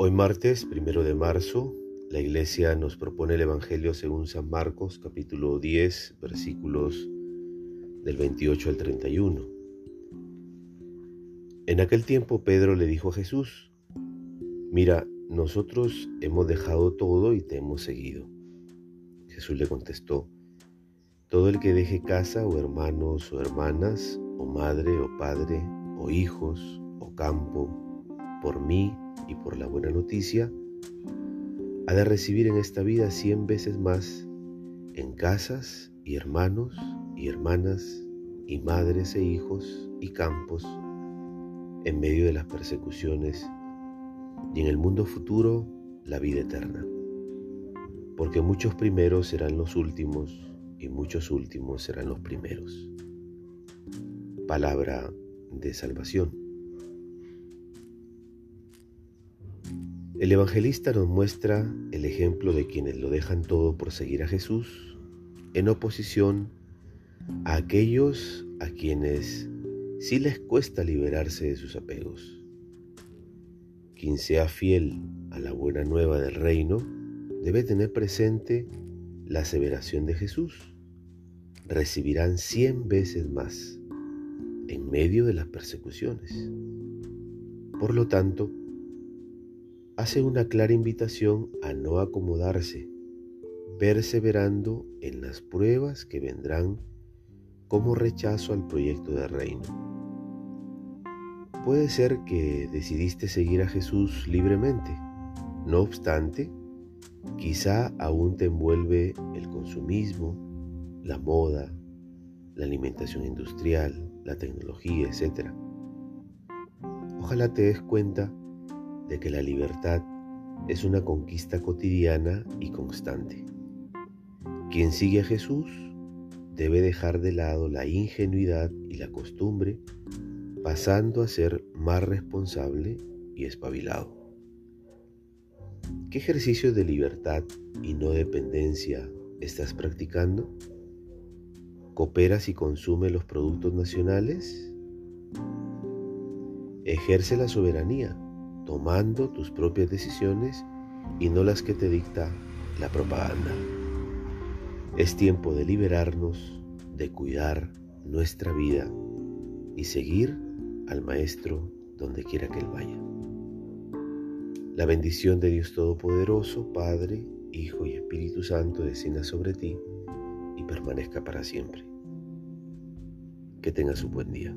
Hoy martes, primero de marzo, la iglesia nos propone el Evangelio según San Marcos, capítulo 10, versículos del 28 al 31. En aquel tiempo Pedro le dijo a Jesús, Mira, nosotros hemos dejado todo y te hemos seguido. Jesús le contestó, Todo el que deje casa o hermanos o hermanas, o madre o padre, o hijos o campo, por mí y por la buena noticia, ha de recibir en esta vida cien veces más en casas y hermanos y hermanas y madres e hijos y campos en medio de las persecuciones y en el mundo futuro la vida eterna. Porque muchos primeros serán los últimos y muchos últimos serán los primeros. Palabra de salvación. El evangelista nos muestra el ejemplo de quienes lo dejan todo por seguir a Jesús en oposición a aquellos a quienes sí les cuesta liberarse de sus apegos. Quien sea fiel a la buena nueva del reino debe tener presente la aseveración de Jesús. Recibirán cien veces más en medio de las persecuciones. Por lo tanto, hace una clara invitación a no acomodarse, perseverando en las pruebas que vendrán como rechazo al proyecto de reino. Puede ser que decidiste seguir a Jesús libremente, no obstante, quizá aún te envuelve el consumismo, la moda, la alimentación industrial, la tecnología, etc. Ojalá te des cuenta de que la libertad es una conquista cotidiana y constante. Quien sigue a Jesús debe dejar de lado la ingenuidad y la costumbre, pasando a ser más responsable y espabilado. ¿Qué ejercicios de libertad y no dependencia estás practicando? ¿Cooperas y consumes los productos nacionales? Ejerce la soberanía tomando tus propias decisiones y no las que te dicta la propaganda. Es tiempo de liberarnos, de cuidar nuestra vida y seguir al Maestro donde quiera que Él vaya. La bendición de Dios Todopoderoso, Padre, Hijo y Espíritu Santo descienda sobre ti y permanezca para siempre. Que tengas un buen día.